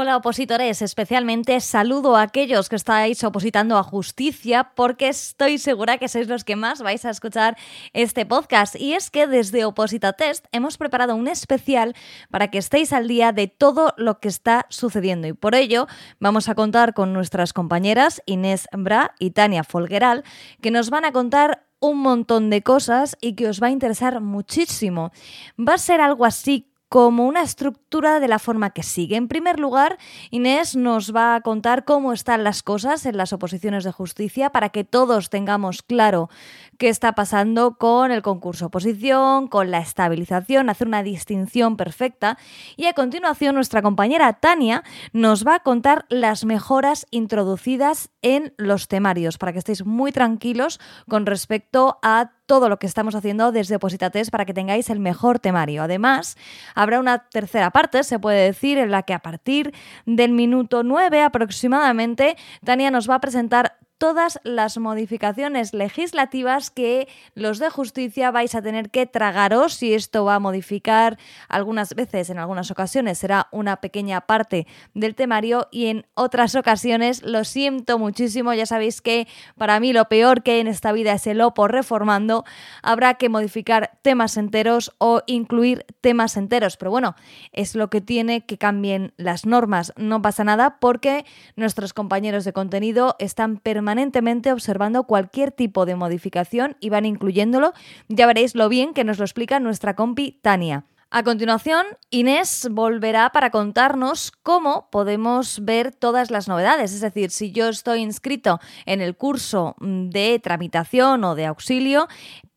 Hola opositores, especialmente saludo a aquellos que estáis opositando a justicia porque estoy segura que sois los que más vais a escuchar este podcast. Y es que desde Oposita Test hemos preparado un especial para que estéis al día de todo lo que está sucediendo. Y por ello vamos a contar con nuestras compañeras Inés Bra y Tania Folgueral que nos van a contar un montón de cosas y que os va a interesar muchísimo. Va a ser algo así como una estructura de la forma que sigue. En primer lugar, Inés nos va a contar cómo están las cosas en las oposiciones de justicia para que todos tengamos claro qué está pasando con el concurso oposición, con la estabilización, hacer una distinción perfecta. Y a continuación, nuestra compañera Tania nos va a contar las mejoras introducidas en los temarios para que estéis muy tranquilos con respecto a todo lo que estamos haciendo desde Opositates para que tengáis el mejor temario. Además, habrá una tercera parte, se puede decir, en la que a partir del minuto 9 aproximadamente, Tania nos va a presentar todas las modificaciones legislativas que los de justicia vais a tener que tragaros y esto va a modificar algunas veces, en algunas ocasiones será una pequeña parte del temario y en otras ocasiones lo siento muchísimo, ya sabéis que para mí lo peor que en esta vida es el OPO reformando, habrá que modificar temas enteros o incluir temas enteros, pero bueno, es lo que tiene que cambien las normas, no pasa nada porque nuestros compañeros de contenido están permanentemente permanentemente observando cualquier tipo de modificación y van incluyéndolo. Ya veréis lo bien que nos lo explica nuestra compi Tania. A continuación, Inés volverá para contarnos cómo podemos ver todas las novedades. Es decir, si yo estoy inscrito en el curso de tramitación o de auxilio,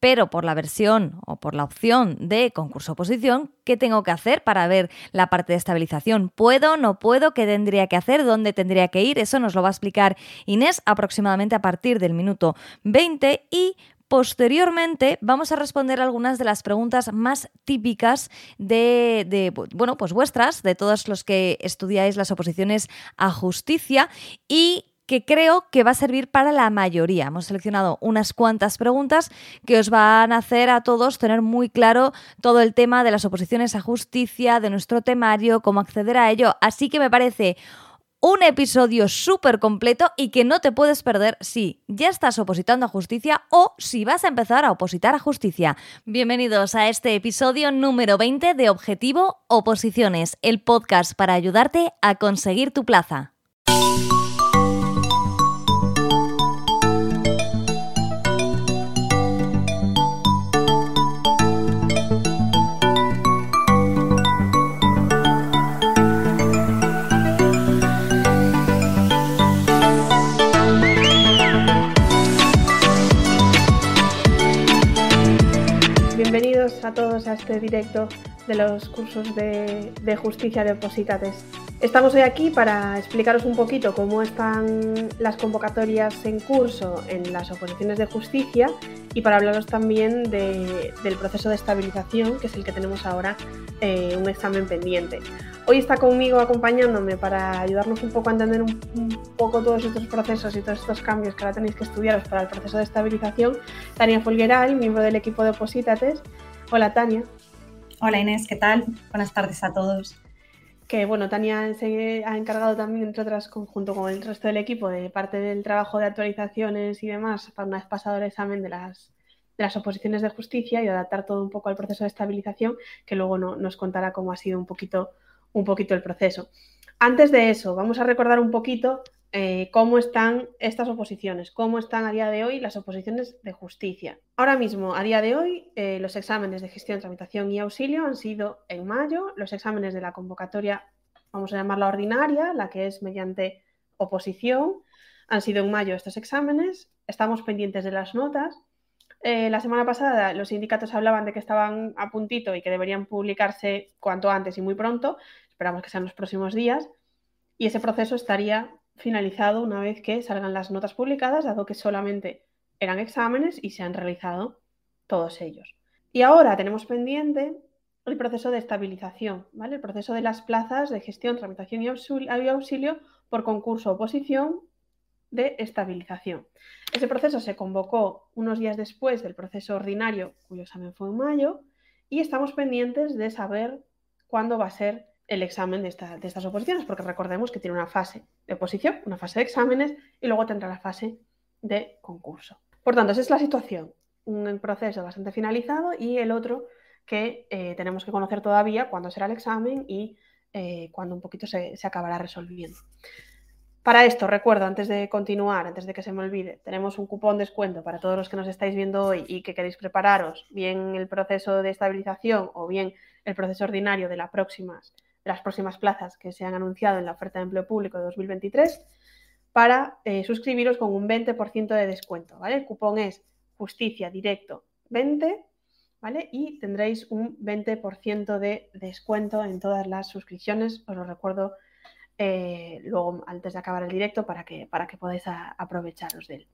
pero por la versión o por la opción de concurso oposición, ¿qué tengo que hacer para ver la parte de estabilización? ¿Puedo, no puedo? ¿Qué tendría que hacer? ¿Dónde tendría que ir? Eso nos lo va a explicar Inés aproximadamente a partir del minuto 20 y Posteriormente vamos a responder algunas de las preguntas más típicas de, bueno, pues vuestras, de todos los que estudiáis las oposiciones a justicia y que creo que va a servir para la mayoría. Hemos seleccionado unas cuantas preguntas que os van a hacer a todos tener muy claro todo el tema de las oposiciones a justicia, de nuestro temario, cómo acceder a ello. Así que me parece un episodio súper completo y que no te puedes perder si ya estás opositando a justicia o si vas a empezar a opositar a justicia. Bienvenidos a este episodio número 20 de Objetivo Oposiciones, el podcast para ayudarte a conseguir tu plaza. A todos a este directo de los cursos de, justicia de Opositates. Estamos hoy aquí para explicaros un poquito cómo están las convocatorias en curso en las oposiciones de justicia y para hablaros también del proceso de estabilización, que es el que tenemos ahora, eh, un examen pendiente. Hoy está conmigo acompañándome para ayudarnos un poco a entender un, poco todos estos procesos y todos estos cambios que ahora tenéis que estudiaros para el proceso de estabilización, Tania Folgueral, miembro del equipo de Opositates, Hola Tania. Hola Inés, ¿qué tal? Buenas tardes a todos. Que bueno, Tania se ha encargado también, entre otras, junto con el resto del equipo, de parte del trabajo de actualizaciones y demás, para una vez pasado el examen de las, de las oposiciones de justicia y adaptar todo un poco al proceso de estabilización, que luego nos contará cómo ha sido un poquito, un poquito el proceso. Antes de eso, vamos a recordar un poquito eh, cómo están estas oposiciones, cómo están a día de hoy las oposiciones de justicia. Ahora mismo, a día de hoy, eh, los exámenes de gestión, tramitación y auxilio han sido en mayo, los exámenes de la convocatoria, vamos a llamarla ordinaria, la que es mediante oposición, han sido en mayo estos exámenes, estamos pendientes de las notas. Eh, la semana pasada los sindicatos hablaban de que estaban a puntito y que deberían publicarse cuanto antes y muy pronto, esperamos que sean los próximos días, y ese proceso estaría finalizado una vez que salgan las notas publicadas, dado que solamente eran exámenes y se han realizado todos ellos. Y ahora tenemos pendiente el proceso de estabilización. El proceso de las plazas de gestión, tramitación y auxilio por concurso oposición de estabilización. Ese proceso se convocó unos días después del proceso ordinario, cuyo examen fue en mayo, y estamos pendientes de saber cuándo va a ser el examen de, estas oposiciones, porque recordemos que tiene una fase de oposición, una fase de exámenes y luego tendrá la fase de concurso. Por tanto, esa es la situación. Un proceso bastante finalizado y el otro que eh, tenemos que conocer todavía cuándo será el examen y eh, cuándo un poquito se, acabará resolviendo. Para esto, recuerdo, antes de continuar, antes de que se me olvide, tenemos un cupón descuento para todos los que nos estáis viendo hoy y que queréis prepararos bien el proceso de estabilización o bien el proceso ordinario de, las próximas, de las próximas plazas que se han anunciado en la oferta de empleo público de 2023 para eh, suscribiros con un 20% de descuento, ¿vale? El cupón es justicia directo 20, ¿vale? Y tendréis un 20% de descuento en todas las suscripciones, os lo recuerdo eh, luego antes de acabar el directo para que, para que podáis aprovecharos de él.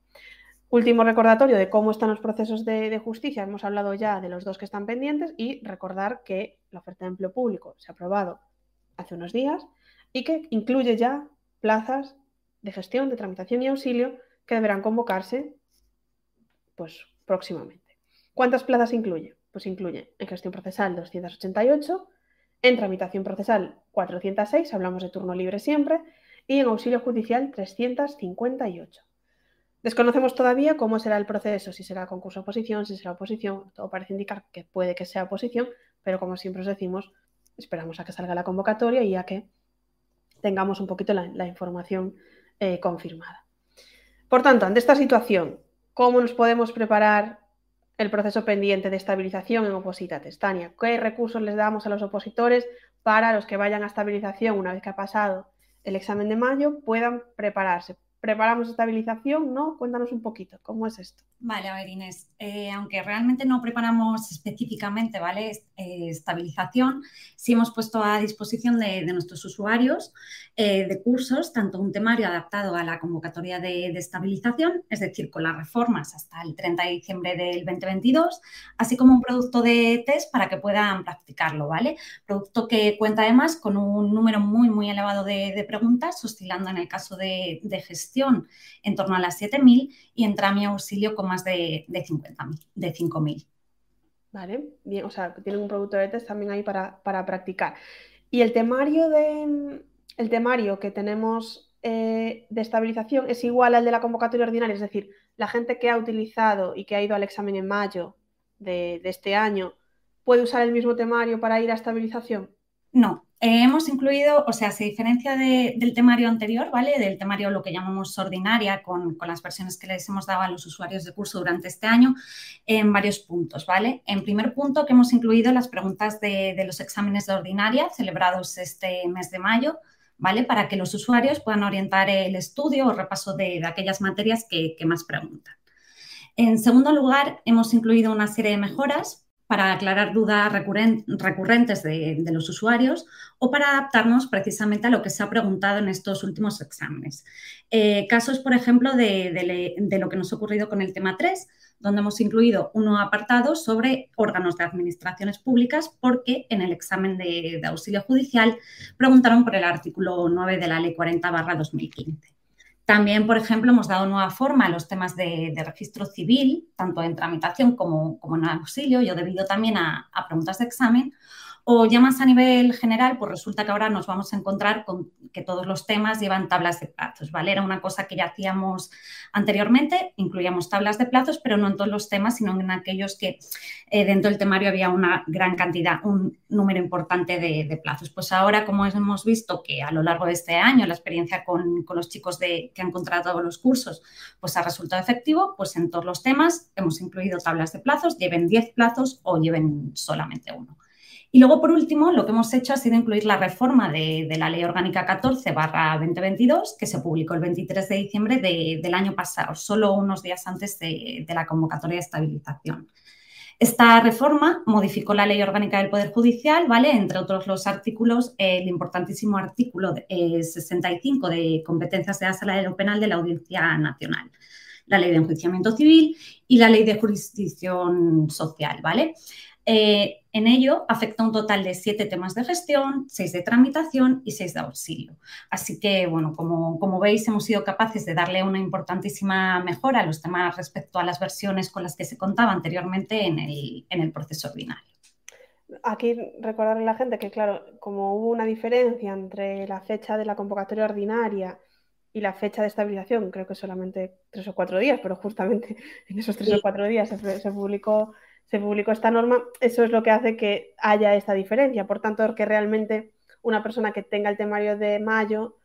Último recordatorio de cómo están los procesos de, justicia. Hemos hablado ya de los dos que están pendientes y recordar que la oferta de empleo público se ha aprobado hace unos días y que incluye ya plazas de gestión, de tramitación y auxilio que deberán convocarse pues, próximamente. ¿Cuántas plazas incluye? Pues incluye en gestión procesal 288, en tramitación procesal 406, hablamos de turno libre siempre, y en auxilio judicial 358. Desconocemos todavía cómo será el proceso, si será concurso oposición, si será oposición, todo parece indicar que puede que sea oposición, pero como siempre os decimos, esperamos a que salga la convocatoria y a que tengamos un poquito la, información eh, confirmada. Por tanto, ante esta situación, ¿cómo nos podemos preparar el proceso pendiente de estabilización en Oposita Testania? ¿Qué recursos les damos a los opositores para los que vayan a estabilización una vez que ha pasado el examen de mayo puedan prepararse? Preparamos estabilización, ¿no? Cuéntanos un poquito, ¿cómo es esto? Vale, a ver, Inés, eh, aunque realmente no preparamos específicamente, ¿vale? Eh, estabilización, sí hemos puesto a disposición de, nuestros usuarios eh, de cursos, tanto un temario adaptado a la convocatoria de, estabilización, es decir, con las reformas hasta el 30 de diciembre del 2022, así como un producto de test para que puedan practicarlo, ¿vale? Producto que cuenta además con un número muy, muy elevado de, preguntas, oscilando en el caso de, gestión en torno a las 7.000 y entra mi auxilio con más de, de 50.000, de 5.000. Vale, bien, o sea, tienen un producto de test también ahí para, practicar. Y el temario, de, el temario que tenemos eh, de estabilización es igual al de la convocatoria ordinaria, es decir, la gente que ha utilizado y que ha ido al examen en mayo de, de este año puede usar el mismo temario para ir a estabilización. No, eh, hemos incluido, o sea, se diferencia del temario anterior, ¿vale? Del temario lo que llamamos ordinaria con, las versiones que les hemos dado a los usuarios de curso durante este año en varios puntos, ¿vale? En primer punto que hemos incluido las preguntas de, los exámenes de ordinaria celebrados este mes de mayo, ¿vale? Para que los usuarios puedan orientar el estudio o repaso de, aquellas materias que más preguntan. En segundo lugar, hemos incluido una serie de mejoras para aclarar dudas recurrentes de, los usuarios o para adaptarnos precisamente a lo que se ha preguntado en estos últimos exámenes. Eh, casos, por ejemplo, de, lo que nos ha ocurrido con el tema 3, donde hemos incluido un apartado sobre órganos de administraciones públicas porque en el examen de, auxilio judicial preguntaron por el artículo 9 de la Ley 40-2015. También, por ejemplo, hemos dado nueva forma a los temas de, registro civil, tanto en tramitación como, como en auxilio, yo debido también a, a preguntas de examen, o ya más a nivel general, pues resulta que ahora nos vamos a encontrar con que todos los temas llevan tablas de plazos, ¿vale? Era una cosa que ya hacíamos anteriormente, incluíamos tablas de plazos, pero no en todos los temas, sino en aquellos que eh, dentro del temario había una gran cantidad, un número importante de, plazos. Pues ahora, como hemos visto que a lo largo de este año la experiencia con, los chicos de, que han contratado los cursos pues ha resultado efectivo, pues en todos los temas hemos incluido tablas de plazos, lleven 10 plazos o lleven solamente uno. Y luego, por último, lo que hemos hecho ha sido incluir la reforma de, la Ley Orgánica 14 2022, que se publicó el 23 de diciembre del año pasado, solo unos días antes de, la convocatoria de estabilización. Esta reforma modificó la Ley Orgánica del Poder Judicial, ¿vale? Entre otros los artículos, el importantísimo artículo 65 eh, de competencias de la de Penal de la Audiencia Nacional, la Ley de Enjuiciamiento Civil y la Ley de Jurisdicción Social, ¿vale? Eh, en ello afecta un total de siete temas de gestión, seis de tramitación y seis de auxilio. Así que, bueno, como, como, veis, hemos sido capaces de darle una importantísima mejora a los temas respecto a las versiones con las que se contaba anteriormente en el, en el proceso ordinario. aquí recordarle a la gente que, claro, como hubo una diferencia entre la fecha de la convocatoria ordinaria y la fecha de estabilización, creo que solamente tres o cuatro días, pero justamente en esos tres o cuatro días se, publicó, se publicó esta norma, eso es lo que hace que haya esta diferencia. Por tanto, que realmente una persona que tenga el temario de mayo,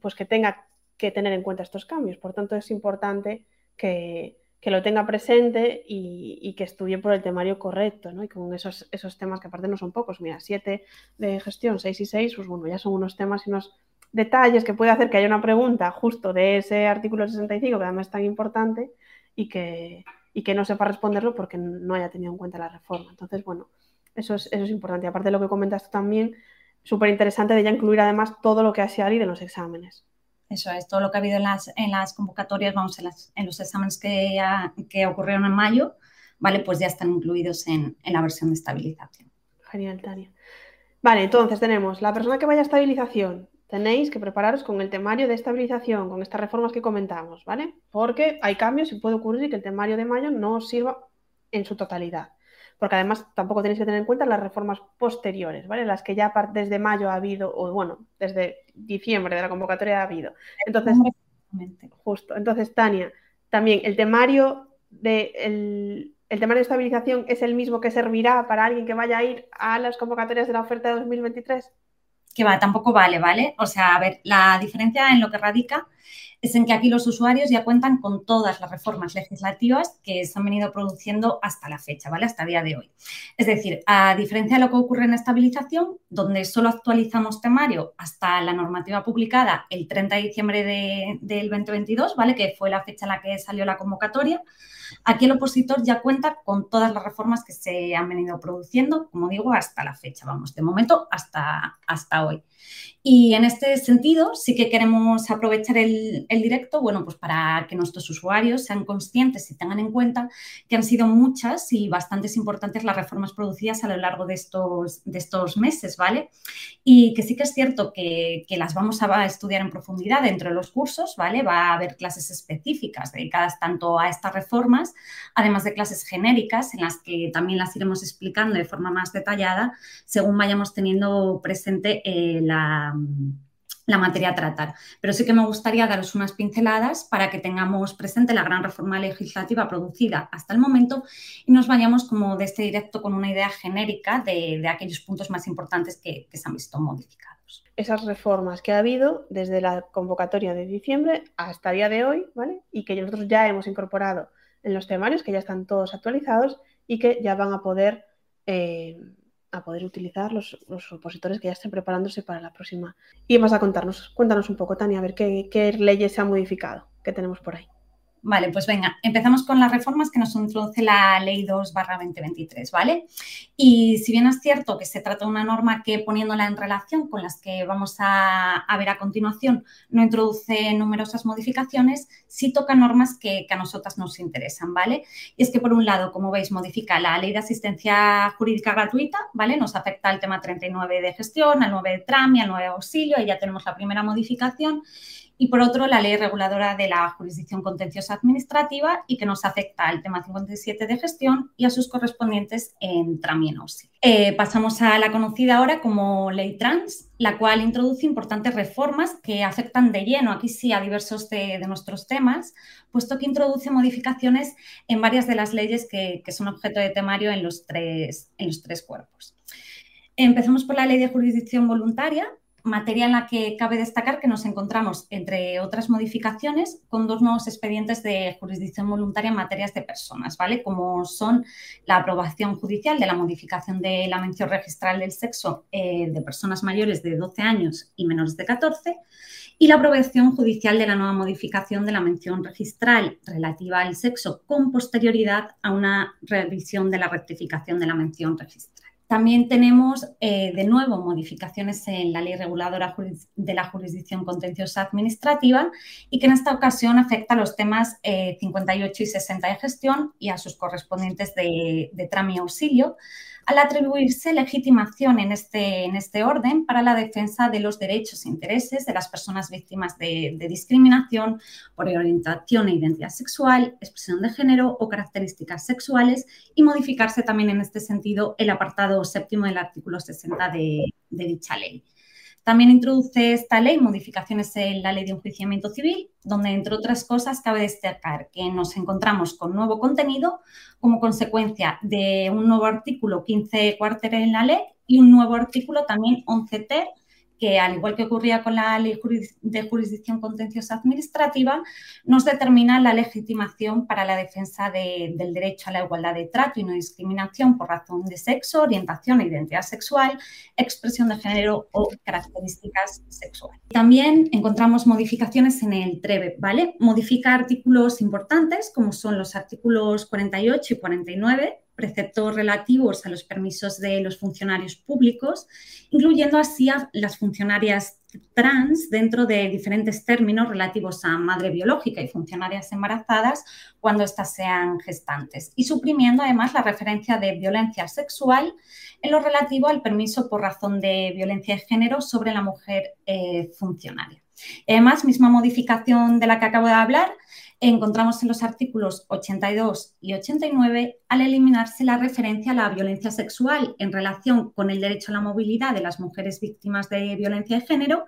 pues que tenga que tener en cuenta estos cambios. Por tanto, es importante que, que lo tenga presente y, que estudie por el temario correcto, ¿no? Y con esos, esos temas que aparte no son pocos, mira, siete de gestión, seis y seis, pues bueno, ya son unos temas y unos detalles que puede hacer que haya una pregunta justo de ese artículo 65, que además es tan importante, y que, y que no sepa responderlo porque no haya tenido en cuenta la reforma. Entonces, bueno, eso es, eso es importante. Aparte de lo que comentas también, súper interesante de ya incluir además todo lo que ha salido en los exámenes. Eso es, todo lo que ha habido en las, en las convocatorias, vamos, en, en los exámenes que, que, ocurrieron en mayo, ¿vale? Pues ya están incluidos en, en, la versión de estabilización. Genial, Tania. Vale, entonces tenemos la persona que vaya a estabilización. Tenéis que prepararos con el temario de estabilización, con estas reformas que comentamos, ¿vale? Porque hay cambios y puede ocurrir que el temario de mayo no os sirva en su totalidad porque además tampoco tenéis que tener en cuenta las reformas posteriores, ¿vale? Las que ya desde mayo ha habido, o bueno, desde diciembre de la convocatoria ha habido. Entonces, justo, entonces, Tania, también el temario de el, el temario de estabilización es el mismo que servirá para alguien que vaya a ir a las convocatorias de la oferta de 2023? Que va, tampoco vale, ¿vale? O sea, a ver, la diferencia en lo que radica es en que aquí los usuarios ya cuentan con todas las reformas legislativas que se han venido produciendo hasta la fecha, ¿vale? Hasta el día de hoy. Es decir, a diferencia de lo que ocurre en estabilización, donde solo actualizamos temario hasta la normativa publicada el 30 de diciembre del 2022, ¿vale? Que fue la fecha en la que salió la convocatoria, Aquí el opositor ya cuenta con todas las reformas que se han venido produciendo, como digo, hasta la fecha, vamos, de momento hasta, hasta hoy. Y en este sentido, sí que queremos aprovechar el, directo, bueno, pues para que nuestros usuarios sean conscientes y tengan en cuenta que han sido muchas y bastantes importantes las reformas producidas a lo largo de estos, de estos meses, ¿vale? Y que sí que es cierto que, que las vamos a estudiar en profundidad dentro de los cursos, ¿vale? Va a haber clases específicas dedicadas tanto a estas reformas, además de clases genéricas en las que también las iremos explicando de forma más detallada según vayamos teniendo presente eh, la, la materia a tratar. Pero sí que me gustaría daros unas pinceladas para que tengamos presente la gran reforma legislativa producida hasta el momento y nos vayamos como de este directo con una idea genérica de, aquellos puntos más importantes que, se han visto modificados. Esas reformas que ha habido desde la convocatoria de diciembre hasta el día de hoy, ¿vale? Y que nosotros ya hemos incorporado en los temarios, que ya están todos actualizados y que ya van a poder eh, a poder utilizar los, los, opositores que ya estén preparándose para la próxima. Y vas a contarnos, cuéntanos un poco, Tania, a ver qué, qué leyes se han modificado, qué tenemos por ahí. Vale, pues venga, empezamos con las reformas que nos introduce la Ley 2 2023, ¿vale? Y si bien es cierto que se trata de una norma que poniéndola en relación con las que vamos a, ver a continuación no introduce numerosas modificaciones, sí toca normas que, que, a nosotras nos interesan, ¿vale? Y es que por un lado, como veis, modifica la Ley de Asistencia Jurídica Gratuita, ¿vale? Nos afecta al tema 39 de gestión, al 9 de trámite, al 9 de auxilio, y ya tenemos la primera modificación y por otro la ley reguladora de la jurisdicción contenciosa administrativa y que nos afecta al tema 57 de gestión y a sus correspondientes en traminosis. Eh, pasamos a la conocida ahora como ley trans, la cual introduce importantes reformas que afectan de lleno, aquí sí, a diversos de, nuestros temas, puesto que introduce modificaciones en varias de las leyes que, que son objeto de temario en los tres, en los tres cuerpos. Empecemos por la ley de jurisdicción voluntaria, materia en la que cabe destacar que nos encontramos, entre otras modificaciones, con dos nuevos expedientes de jurisdicción voluntaria en materias de personas, ¿vale? Como son la aprobación judicial de la modificación de la mención registral del sexo eh, de personas mayores de 12 años y menores de 14 y la aprobación judicial de la nueva modificación de la mención registral relativa al sexo con posterioridad a una revisión de la rectificación de la mención registral. También tenemos eh, de nuevo modificaciones en la ley reguladora de la jurisdicción contenciosa administrativa y que en esta ocasión afecta a los temas 58 eh, y 60 de gestión y a sus correspondientes de, de y auxilio, al atribuirse legitimación en este, en este orden para la defensa de los derechos e intereses de las personas víctimas de, discriminación por orientación e identidad sexual, expresión de género o características sexuales y modificarse también en este sentido el apartado séptimo del artículo 60 de, de dicha ley. También introduce esta ley modificaciones en la ley de enjuiciamiento civil, donde, entre otras cosas, cabe destacar que nos encontramos con nuevo contenido como consecuencia de un nuevo artículo 15 cuarter en la ley y un nuevo artículo también 11 ter que, al igual que ocurría con la ley de jurisdicción contenciosa administrativa, nos determina la legitimación para la defensa del derecho a la igualdad de trato y no discriminación por razón de sexo, orientación e identidad sexual, expresión de género o características sexuales. También encontramos modificaciones en el TREVE, ¿vale? Modifica artículos importantes como son los artículos 48 y 49 preceptos relativos a los permisos de los funcionarios públicos, incluyendo así a las funcionarias trans dentro de diferentes términos relativos a madre biológica y funcionarias embarazadas cuando éstas sean gestantes, y suprimiendo además la referencia de violencia sexual en lo relativo al permiso por razón de violencia de género sobre la mujer eh, funcionaria. Además, misma modificación de la que acabo de hablar, encontramos en los artículos 82 y 89 al eliminarse la referencia a la violencia sexual en relación con el derecho a la movilidad de las mujeres víctimas de violencia de género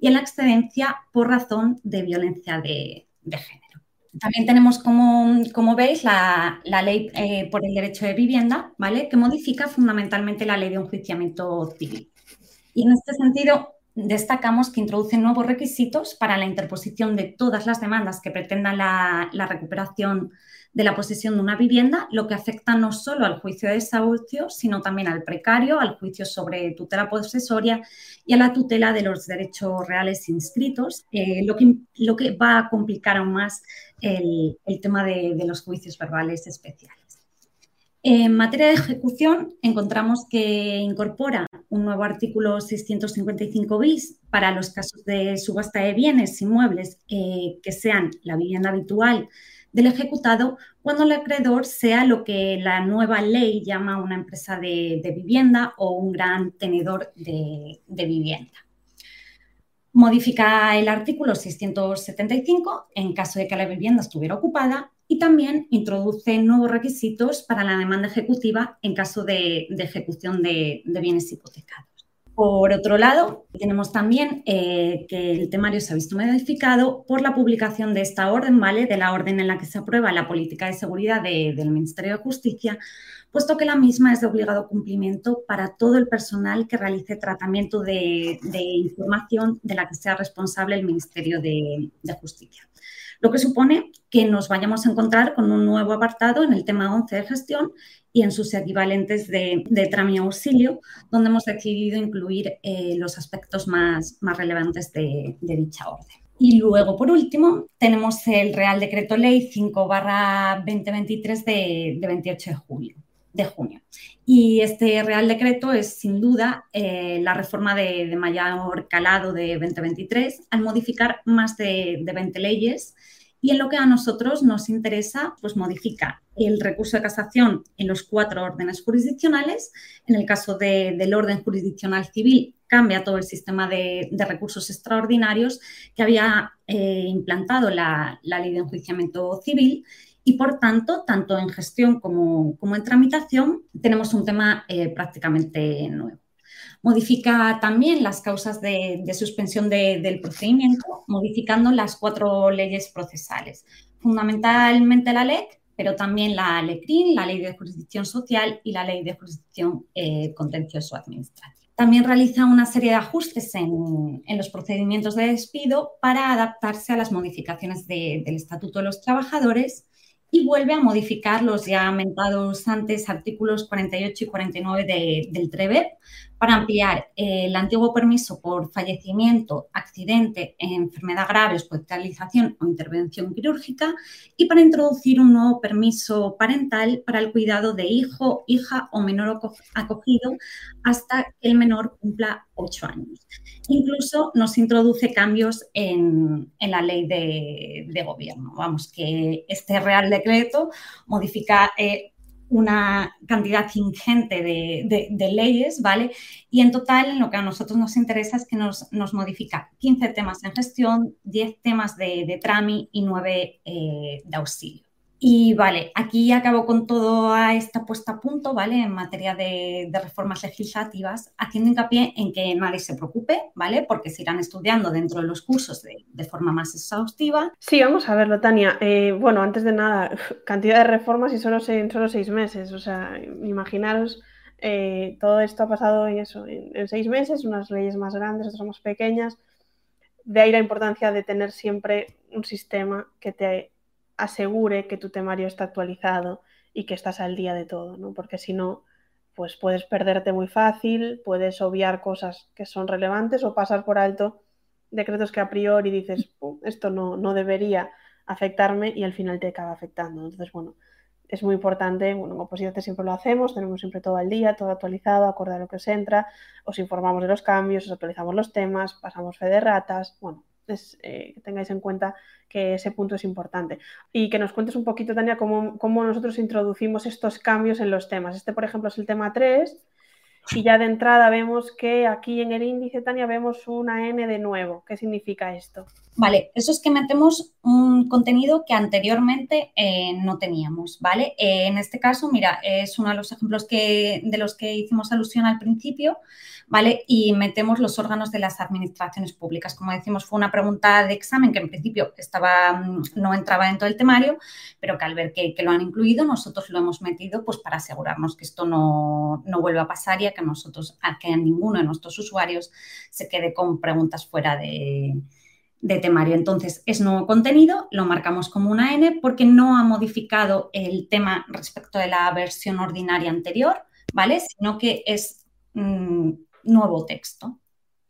y en la excedencia por razón de violencia de, género. También tenemos, como, como veis, la, ley eh, por el derecho de vivienda, ¿vale? que modifica fundamentalmente la ley de enjuiciamiento civil. Y en este sentido, destacamos que introduce nuevos requisitos para la interposición de todas las demandas que pretendan la, recuperación de la posesión de una vivienda, lo que afecta no solo al juicio de desahucio, sino también al precario, al juicio sobre tutela posesoria y a la tutela de los derechos reales inscritos, eh, lo, que, lo, que, va a complicar aún más el, tema de los juicios verbales especiales. En materia de ejecución, encontramos que incorpora un nuevo artículo 655 bis para los casos de subasta de bienes inmuebles eh, que sean la vivienda habitual del ejecutado cuando el acreedor sea lo que la nueva ley llama una empresa de, vivienda o un gran tenedor de, de vivienda. Modifica el artículo 675 en caso de que la vivienda estuviera ocupada y también introduce nuevos requisitos para la demanda ejecutiva en caso de, ejecución de, bienes hipotecados. Por otro lado, tenemos también eh, que el temario se ha visto modificado por la publicación de esta orden, ¿vale? De la orden en la que se aprueba la política de seguridad del Ministerio de Justicia, puesto que la misma es de obligado cumplimiento para todo el personal que realice tratamiento de, información de la que sea responsable el Ministerio de Justicia lo que supone que nos vayamos a encontrar con un nuevo apartado en el tema 11 de gestión y en sus equivalentes de, de auxilio, donde hemos decidido incluir eh, los aspectos más, más relevantes de, dicha orden. Y luego, por último, tenemos el Real Decreto Ley 5-2023 de, 28 de julio de junio. Y este Real Decreto es sin duda eh, la reforma de, mayor calado de 2023 al modificar más de, de 20 leyes y en lo que a nosotros nos interesa, pues modifica el recurso de casación en los cuatro órdenes jurisdiccionales. En el caso del orden jurisdiccional civil, cambia todo el sistema de, recursos extraordinarios que había eh, implantado la, ley de enjuiciamiento civil y por tanto, tanto en gestión como, como en tramitación, tenemos un tema eh, prácticamente nuevo. Modifica también las causas de, suspensión del procedimiento, modificando las cuatro leyes procesales, fundamentalmente la LEC, pero también la LECRIN, la Ley de Jurisdicción Social y la Ley de Jurisdicción eh, Contencioso Administrativa. También realiza una serie de ajustes en, los procedimientos de despido para adaptarse a las modificaciones del Estatuto de los Trabajadores y vuelve a modificar los ya mentados antes artículos 48 y 49 del TREVE para ampliar el antiguo permiso por fallecimiento, accidente, enfermedad grave, hospitalización o intervención quirúrgica y para introducir un nuevo permiso parental para el cuidado de hijo, hija o menor acogido hasta que el menor cumpla ocho años. Incluso nos introduce cambios en, la ley de, gobierno. Vamos, que este Real Decreto modifica eh, una cantidad ingente de, leyes, ¿vale? Y en total, lo que a nosotros nos interesa es que nos, modifica 15 temas en gestión, 10 temas de, de TRAMI y 9 eh, de auxilio. Y vale, aquí acabo con toda esta puesta a punto, ¿vale? En materia de, reformas legislativas, haciendo hincapié en que nadie se preocupe, ¿vale? Porque se irán estudiando dentro de los cursos de, forma más exhaustiva. Sí, vamos a verlo, Tania. Eh, bueno, antes de nada, cantidad de reformas y solo en solo seis meses. O sea, imaginaros, eh, todo esto ha pasado en eso, en seis meses, unas leyes más grandes, otras más pequeñas. De ahí la importancia de tener siempre un sistema que te asegure que tu temario está actualizado y que estás al día de todo, ¿no? Porque si no, pues puedes perderte muy fácil, puedes obviar cosas que son relevantes o pasar por alto decretos que a priori dices, esto no, no debería afectarme y al final te acaba afectando. Entonces, bueno, es muy importante, bueno, en Opositate siempre lo hacemos, tenemos siempre todo al día, todo actualizado, acorde a lo que os entra, os informamos de los cambios, os actualizamos los temas, pasamos fe de ratas, bueno, eh, tengáis en cuenta que ese punto es importante. Y que nos cuentes un poquito, Tania, cómo, cómo, nosotros introducimos estos cambios en los temas. Este, por ejemplo, es el tema 3 y ya de entrada vemos que aquí en el índice, Tania, vemos una N de nuevo. ¿Qué significa esto? Vale, eso es que metemos un contenido que anteriormente eh, no teníamos, ¿vale? Eh, en este caso, mira, es uno de los ejemplos que, de los que hicimos alusión al principio, ¿vale? Y metemos los órganos de las administraciones públicas. Como decimos, fue una pregunta de examen que en principio estaba, mm, no entraba dentro del temario, pero que al ver que, lo han incluido, nosotros lo hemos metido pues para asegurarnos que esto no, no vuelva a pasar y a que nosotros, a que ninguno de nuestros usuarios se quede con preguntas fuera de de temario. Entonces, es nuevo contenido, lo marcamos como una N porque no ha modificado el tema respecto de la versión ordinaria anterior, ¿vale? Sino que es mm, nuevo texto.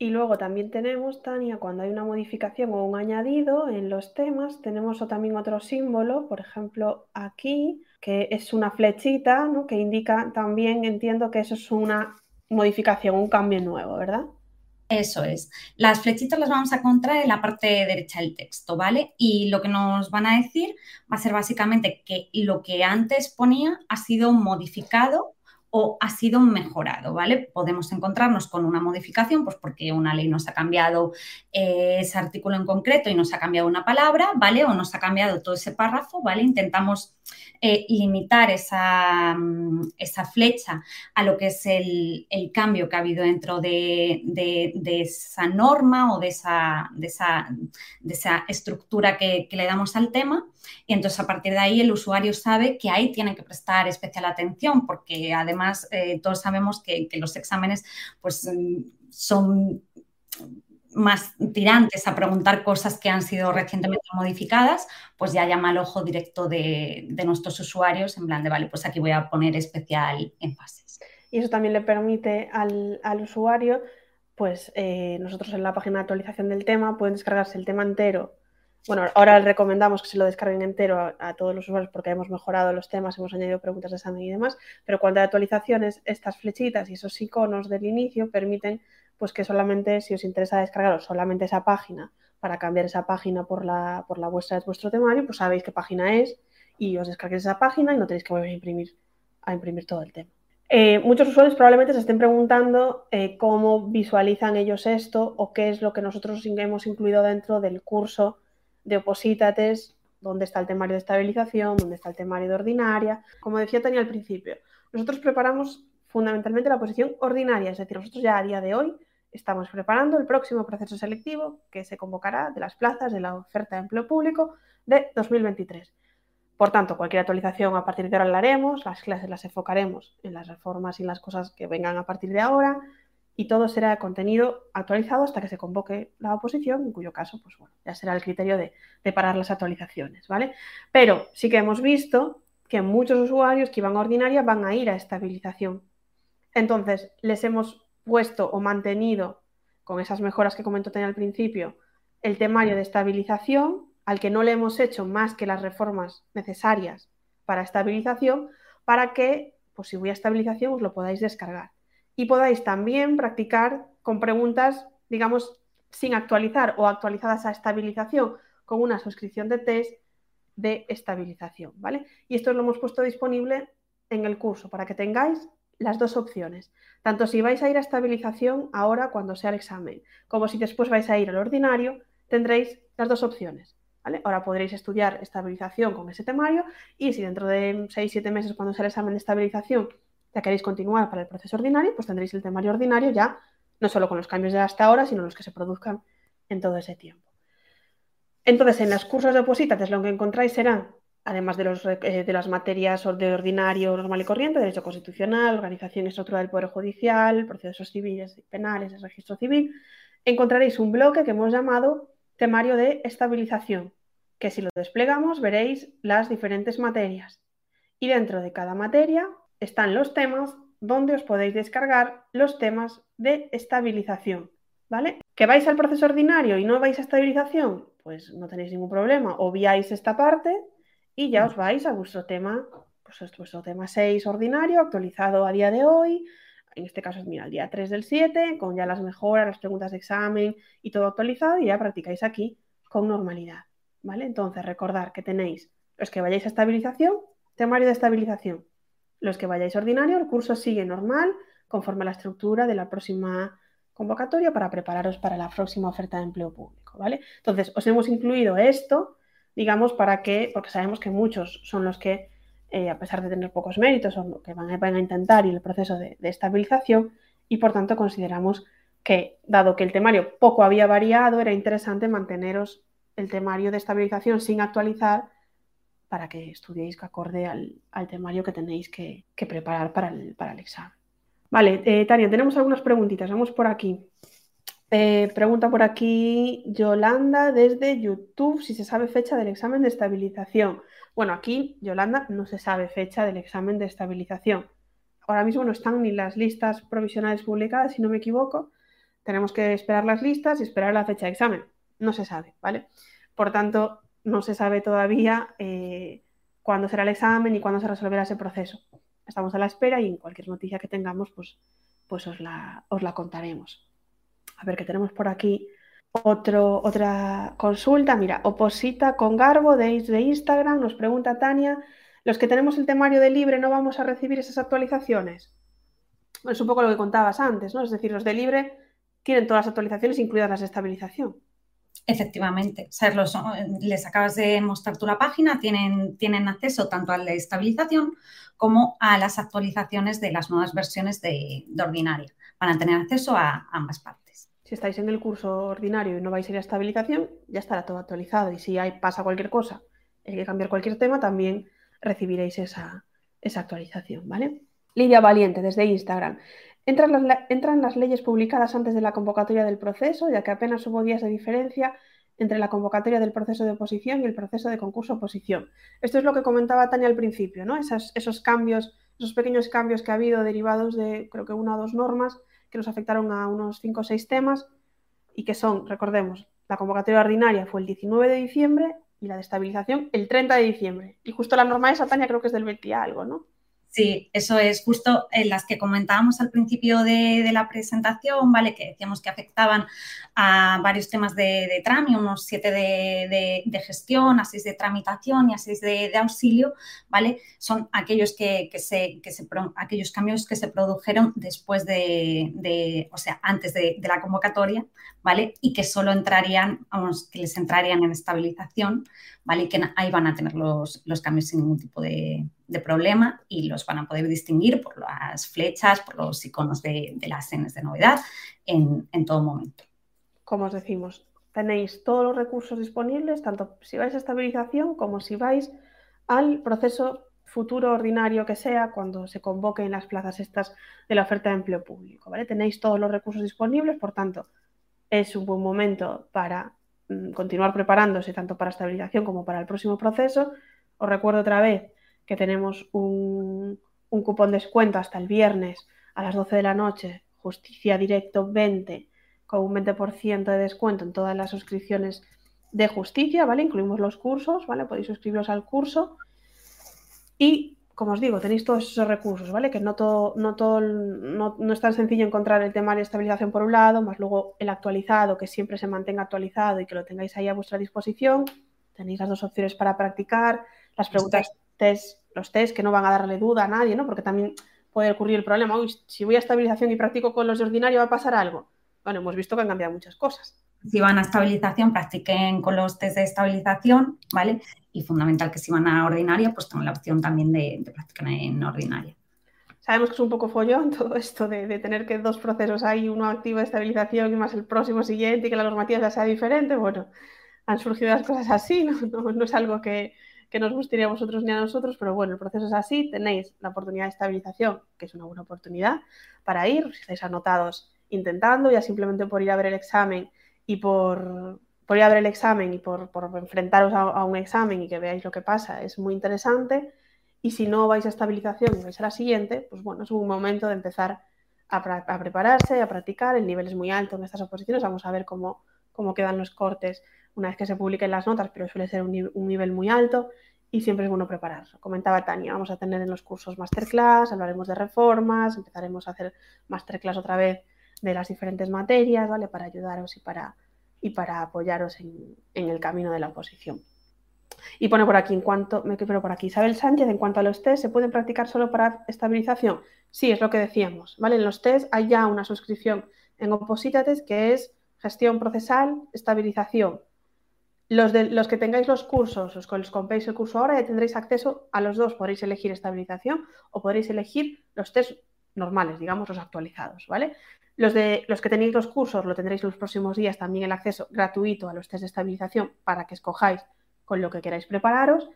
Y luego también tenemos, Tania, cuando hay una modificación o un añadido en los temas, tenemos también otro símbolo, por ejemplo, aquí, que es una flechita, ¿no? Que indica también, entiendo que eso es una modificación, un cambio nuevo, ¿verdad? Eso es. Las flechitas las vamos a encontrar en la parte derecha del texto, ¿vale? Y lo que nos van a decir va a ser básicamente que lo que antes ponía ha sido modificado o ha sido mejorado, ¿vale? Podemos encontrarnos con una modificación, pues porque una ley nos ha cambiado eh, ese artículo en concreto y nos ha cambiado una palabra, ¿vale? O nos ha cambiado todo ese párrafo, ¿vale? Intentamos eh, limitar esa, mm, esa, flecha a lo que es el, cambio que ha habido dentro de, esa norma o de esa, de esa, estructura que, le damos al tema. Y entonces a partir de ahí el usuario sabe que ahí tiene que prestar especial atención porque además eh, todos sabemos que, los exámenes pues, mm, son más tirantes a preguntar cosas que han sido recientemente modificadas, pues ya llama al ojo directo de, nuestros usuarios en plan de, vale, pues aquí voy a poner especial énfasis. Y eso también le permite al, usuario, pues eh, nosotros en la página de actualización del tema pueden descargarse el tema entero. Bueno, ahora recomendamos que se lo descarguen entero a, todos los usuarios porque hemos mejorado los temas, hemos añadido preguntas de examen y demás, pero cuando hay actualizaciones, estas flechitas y esos iconos del inicio permiten pues que solamente si os interesa descargaros solamente esa página para cambiar esa página por la, por la vuestra de vuestro temario, pues sabéis qué página es y os descarguéis esa página y no tenéis que volver a imprimir, a imprimir todo el tema. Eh, muchos usuarios probablemente se estén preguntando eh, cómo visualizan ellos esto o qué es lo que nosotros hemos incluido dentro del curso de Opositates, dónde está el temario de estabilización, dónde está el temario de ordinaria. Como decía Tania al principio, nosotros preparamos fundamentalmente la posición ordinaria, es decir, nosotros ya a día de hoy Estamos preparando el próximo proceso selectivo que se convocará de las plazas de la oferta de empleo público de 2023. Por tanto, cualquier actualización a partir de ahora la haremos, las clases las enfocaremos en las reformas y las cosas que vengan a partir de ahora y todo será contenido actualizado hasta que se convoque la oposición, en cuyo caso, pues bueno, ya será el criterio de, parar las actualizaciones, ¿vale? Pero sí que hemos visto que muchos usuarios que iban a ordinaria van a ir a estabilización. Entonces, les hemos puesto o mantenido, con esas mejoras que comentó Tania al principio, el temario de estabilización, al que no le hemos hecho más que las reformas necesarias para estabilización, para que, pues si voy a estabilización, os lo podáis descargar. Y podáis también practicar con preguntas, digamos, sin actualizar o actualizadas a estabilización, con una suscripción de test de estabilización, ¿vale? Y esto lo hemos puesto disponible en el curso para que tengáis las dos opciones, tanto si vais a ir a estabilización ahora cuando sea el examen, como si después vais a ir al ordinario, tendréis las dos opciones. ¿vale? Ahora podréis estudiar estabilización con ese temario y si dentro de 6-7 meses cuando sea el examen de estabilización ya queréis continuar para el proceso ordinario, pues tendréis el temario ordinario ya no solo con los cambios de hasta ahora, sino los que se produzcan en todo ese tiempo. Entonces, en los cursos de opositates lo que encontráis serán, además de, eh, las materias de ordinario, normal y corriente, derecho constitucional, organización y estructura del Poder Judicial, procesos civiles y penales, el registro civil, encontraréis un bloque que hemos llamado temario de estabilización, que si lo desplegamos veréis las diferentes materias. Y dentro de cada materia están los temas donde os podéis descargar los temas de estabilización. ¿Vale? ¿Que vais al proceso ordinario y no vais a estabilización? Pues no tenéis ningún problema. Obviáis esta parte y ya os vais a vuestro tema, pues vuestro tema 6 ordinario, actualizado a día de hoy. En este caso es, mira, el día 3 del 7, con ya las mejoras, las preguntas de examen y todo actualizado, y ya practicáis aquí con normalidad. ¿Vale? Entonces, recordar que tenéis los que vayáis a estabilización, temario de estabilización. Los que vayáis ordinario, el curso sigue normal, conforme a la estructura de la próxima convocatoria para prepararos para la próxima oferta de empleo público, ¿vale? Entonces, os hemos incluido esto, digamos, para que, porque sabemos que muchos son los que, eh, a pesar de tener pocos méritos, son los que van, a intentar y el proceso de, de estabilización, y por tanto consideramos que, dado que el temario poco había variado, era interesante manteneros el temario de estabilización sin actualizar para que estudiéis acorde al, temario que tenéis que, preparar para el, para el, examen. Vale, eh, Tania, tenemos algunas preguntitas. Vamos por aquí. Eh, pregunta por aquí Yolanda desde YouTube si se sabe fecha del examen de estabilización. Bueno, aquí, Yolanda, no se sabe fecha del examen de estabilización. Ahora mismo no están ni las listas provisionales publicadas, si no me equivoco. Tenemos que esperar las listas y esperar la fecha de examen. No se sabe, ¿vale? Por tanto, no se sabe todavía eh, cuándo será el examen y cuándo se resolverá ese proceso. Estamos a la espera y en cualquier noticia que tengamos, pues, pues os, la, os la contaremos. A ver, que tenemos por aquí otra consulta. Mira, Oposita con Garbo de, de Instagram nos pregunta Tania, ¿los que tenemos el temario de libre no vamos a recibir esas actualizaciones? Es un poco lo que contabas antes, ¿no? Es decir, los de libre tienen todas las actualizaciones, incluidas las de estabilización. Efectivamente, les acabas de mostrar tú la página, tienen, tienen acceso tanto a la estabilización como a las actualizaciones de las nuevas versiones de, ordinaria. Van a tener acceso a ambas partes. Si estáis en el curso ordinario y no vais a ir a estabilización, ya estará todo actualizado. Y si hay, pasa cualquier cosa, hay que cambiar cualquier tema, también recibiréis esa, esa actualización, ¿vale? Lidia Valiente, desde Instagram. Entran las, leyes publicadas antes de la convocatoria del proceso, ya que apenas hubo días de diferencia entre la convocatoria del proceso de oposición y el proceso de concurso oposición. Esto es lo que comentaba Tania al principio, ¿no? esos cambios, esos pequeños cambios que ha habido derivados de, creo que una o dos normas que nos afectaron a unos cinco o seis temas y que son, recordemos, la convocatoria ordinaria fue el 19 de diciembre y la de estabilización el 30 de diciembre. Y justo la norma esa, Tania, creo que es del 20 algo, ¿no? Sí, eso es justo en las que comentábamos al principio de, la presentación, ¿vale? Que decíamos que afectaban a varios temas de, de TRAMI, unos siete de, gestión, a seis de tramitación y a seis de, auxilio, ¿vale? Son aquellos que, se, que se, aquellos cambios que se produjeron después de, o sea, antes de, la convocatoria, ¿vale? Y que solo entrarían, vamos, que les entrarían en estabilización, ¿vale? Y que ahí van a tener los, los cambios sin ningún tipo de de problema y los van a poder distinguir por las flechas, por los iconos de, las escenas de novedad en, todo momento. Como os decimos, tenéis todos los recursos disponibles, tanto si vais a estabilización como si vais al proceso futuro ordinario que sea cuando se convoquen las plazas estas de la oferta de empleo público. ¿vale? Tenéis todos los recursos disponibles, por tanto, es un buen momento para continuar preparándose tanto para estabilización como para el próximo proceso. Os recuerdo otra vez que tenemos un, cupón de descuento hasta el viernes a las 12 de la noche, Justicia Directo 20, con un 20% de descuento en todas las suscripciones de justicia, ¿vale? Incluimos los cursos, ¿vale? Podéis suscribiros al curso. Y, como os digo, tenéis todos esos recursos, ¿vale? Que no, todo, no, todo, no, no es tan sencillo encontrar el tema de estabilización por un lado, más luego el actualizado, que siempre se mantenga actualizado y que lo tengáis ahí a vuestra disposición. Tenéis las dos opciones para practicar, las preguntas test, los test que no van a darle duda a nadie, ¿no? Porque también puede ocurrir el problema, uy, si voy a estabilización y practico con los de ordinario, ¿va a pasar algo? Bueno, hemos visto que han cambiado muchas cosas. Si van a estabilización, practiquen con los test de estabilización, ¿vale? Y fundamental que si van a ordinaria, pues tengan la opción también de, practicar en ordinaria. Sabemos que es un poco follón todo esto de, tener que dos procesos hay, uno activo de estabilización y más el próximo siguiente y que la normativa ya sea diferente. Bueno, han surgido las cosas así, no, es algo que, que nos gustaría a vosotros ni a nosotros, pero bueno, el proceso es así, tenéis la oportunidad de estabilización, que es una buena oportunidad para ir, si estáis anotados intentando, ya simplemente por ir a ver el examen y por, por ir a ver el examen y por, enfrentaros a, un examen y que veáis lo que pasa, es muy interesante. Y si no vais a estabilización y vais a la siguiente, pues bueno, es un momento de empezar a, prepararse, a practicar. El nivel es muy alto en estas oposiciones. Vamos a ver cómo, cómo quedan los cortes una vez que se publiquen las notas, pero suele ser un, nivel muy alto y siempre es bueno prepararse. Comentaba Tania, vamos a tener en los cursos masterclass, hablaremos de reformas, empezaremos a hacer masterclass otra vez de las diferentes materias, ¿vale? Para ayudaros y para, y para apoyaros en, el camino de la oposición. Y pone por aquí, en cuanto, me quedo por aquí, Isabel Sánchez, en cuanto a los test, ¿se pueden practicar solo para estabilización? Sí, es lo que decíamos, ¿vale? En los test hay ya una suscripción en Opositates que es gestión procesal, estabilización. Los, de, los que tengáis los cursos, os compréis el curso ahora, ya tendréis acceso a los dos. Podréis elegir estabilización o podréis elegir los test normales, digamos, los actualizados, ¿vale? Los, de, los que tenéis los cursos lo tendréis los próximos días también el acceso gratuito a los test de estabilización para que escojáis con lo que queráis prepararos.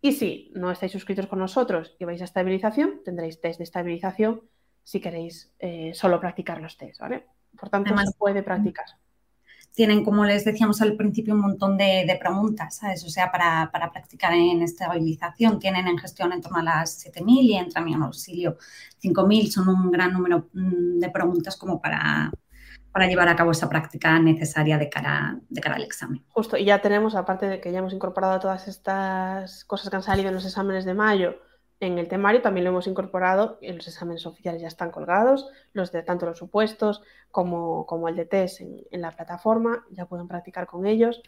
Y si no estáis suscritos con nosotros y vais a estabilización, tendréis test de estabilización si queréis eh, solo practicar los test, ¿vale? Por tanto, se puede practicar tienen, como les decíamos al principio, un montón de, preguntas, ¿sabes? O sea, para, practicar en estabilización, tienen en gestión en torno a las 7.000 y en auxilio 5.000. Son un gran número mm, de preguntas como para, para llevar a cabo esa práctica necesaria de cara, de cara al examen. Justo, y ya tenemos, aparte de que ya hemos incorporado todas estas cosas que han salido en los exámenes de mayo, en el temario también lo hemos incorporado los exámenes oficiales ya están colgados, los de tanto los supuestos como, como el de test en, la plataforma, ya pueden practicar con ellos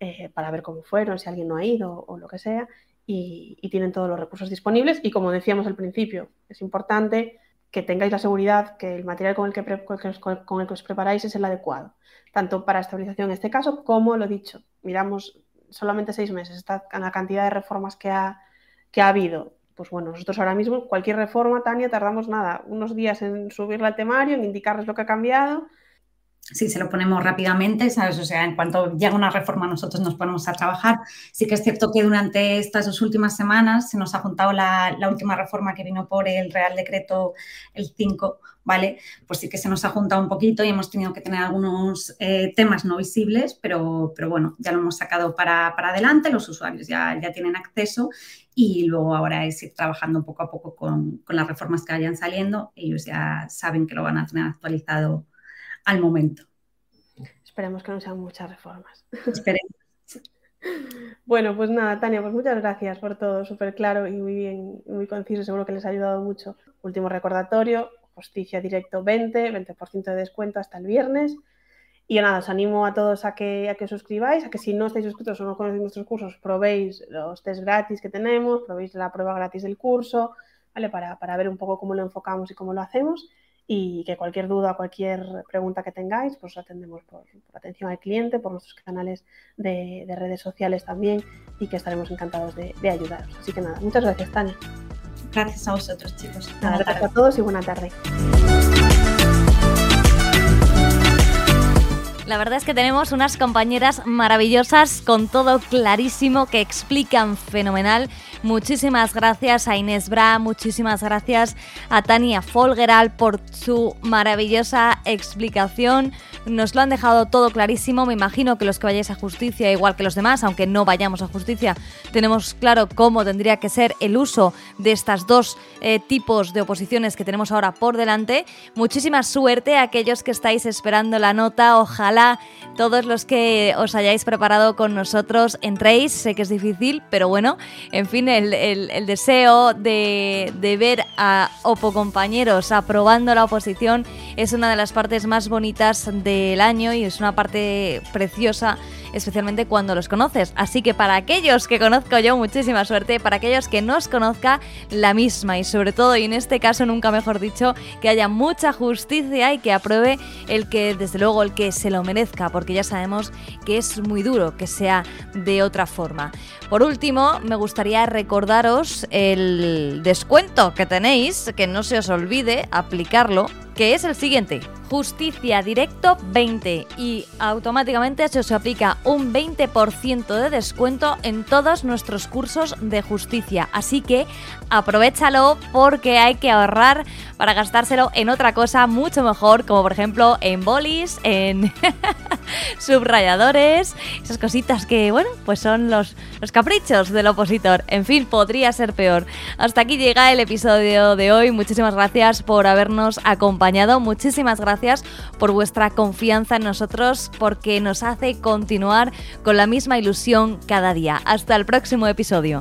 eh, para ver cómo fueron, si alguien no ha ido o lo que sea, y, tienen todos los recursos disponibles. Y como decíamos al principio, es importante que tengáis la seguridad que el material con el que, con el que os preparáis es el adecuado, tanto para estabilización en este caso como lo dicho, miramos solamente seis meses, esta, la cantidad de reformas que ha, que ha habido pues bueno, nosotros ahora mismo, cualquier reforma, Tania, tardamos nada, unos días en subirla al temario, en indicarles lo que ha cambiado. Sí, se lo ponemos rápidamente, ¿sabes? O sea, en cuanto llega una reforma, nosotros nos ponemos a trabajar. Sí que es cierto que durante estas dos últimas semanas se nos ha juntado la, la última reforma que vino por el Real Decreto el 5 ¿vale? Pues sí que se nos ha juntado un poquito y hemos tenido que tener algunos eh, temas no visibles, pero, pero bueno, ya lo hemos sacado para, adelante, los usuarios ya, ya tienen acceso y luego ahora es ir trabajando poco a poco con, con las reformas que vayan saliendo. Ellos ya saben que lo van a tener actualizado al momento. Esperemos que no sean muchas reformas. Esperemos. Bueno, pues nada, Tania, pues muchas gracias por todo, súper claro y muy bien, muy conciso, seguro que les ha ayudado mucho. Último recordatorio, Justicia Directo 20, 20% de descuento hasta el viernes. Y nada, os animo a todos a que, a que suscribáis, a que si no estáis suscritos o no conocéis nuestros cursos, probéis los test gratis que tenemos, probéis la prueba gratis del curso, ¿vale? Para, para ver un poco cómo lo enfocamos y cómo lo hacemos. Y que cualquier duda, cualquier pregunta que tengáis, pues atendemos por, atención al cliente, por nuestros canales de, redes sociales también, y que estaremos encantados de, de ayudaros. Así que nada, muchas gracias, Tania. Gracias a vosotros, chicos. gracias a todos y buena tarde. La verdad es que tenemos unas compañeras maravillosas con todo clarísimo que explican fenomenal Muchísimas gracias a Inés Bra, muchísimas gracias a Tania Folgeral por su maravillosa explicación. Nos lo han dejado todo clarísimo. Me imagino que los que vayáis a justicia, igual que los demás, aunque no vayamos a justicia, tenemos claro cómo tendría que ser el uso de estas dos eh, tipos de oposiciones que tenemos ahora por delante. Muchísima suerte a aquellos que estáis esperando la nota. Ojalá todos los que os hayáis preparado con nosotros entréis. Sé que es difícil, pero bueno, en fin, el, deseo de, ver a Opo compañeros aprobando la oposición es una de las partes más bonitas del año y es una parte preciosa especialmente cuando los conoces. Así que para aquellos que conozco yo, muchísima suerte, para aquellos que no os conozca, la misma y sobre todo, y en este caso nunca mejor dicho, que haya mucha justicia y que apruebe el que, desde luego, el que se lo merezca, porque ya sabemos que es muy duro que sea de otra forma. Por último, me gustaría recordaros el descuento que tenéis, que no se os olvide aplicarlo, que es el siguiente. Justicia Directo 20 y automáticamente se os aplica un 20% de descuento en todos nuestros cursos de justicia. Así que aprovechalo porque hay que ahorrar para gastárselo en otra cosa mucho mejor, como por ejemplo en bolis, en subrayadores, esas cositas que, bueno, pues son los, los caprichos del opositor. En fin, podría ser peor. Hasta aquí llega el episodio de hoy. Muchísimas gracias por habernos acompañado. Muchísimas gracias por vuestra confianza en nosotros, porque nos hace continuar con la misma ilusión cada día. Hasta el próximo episodio.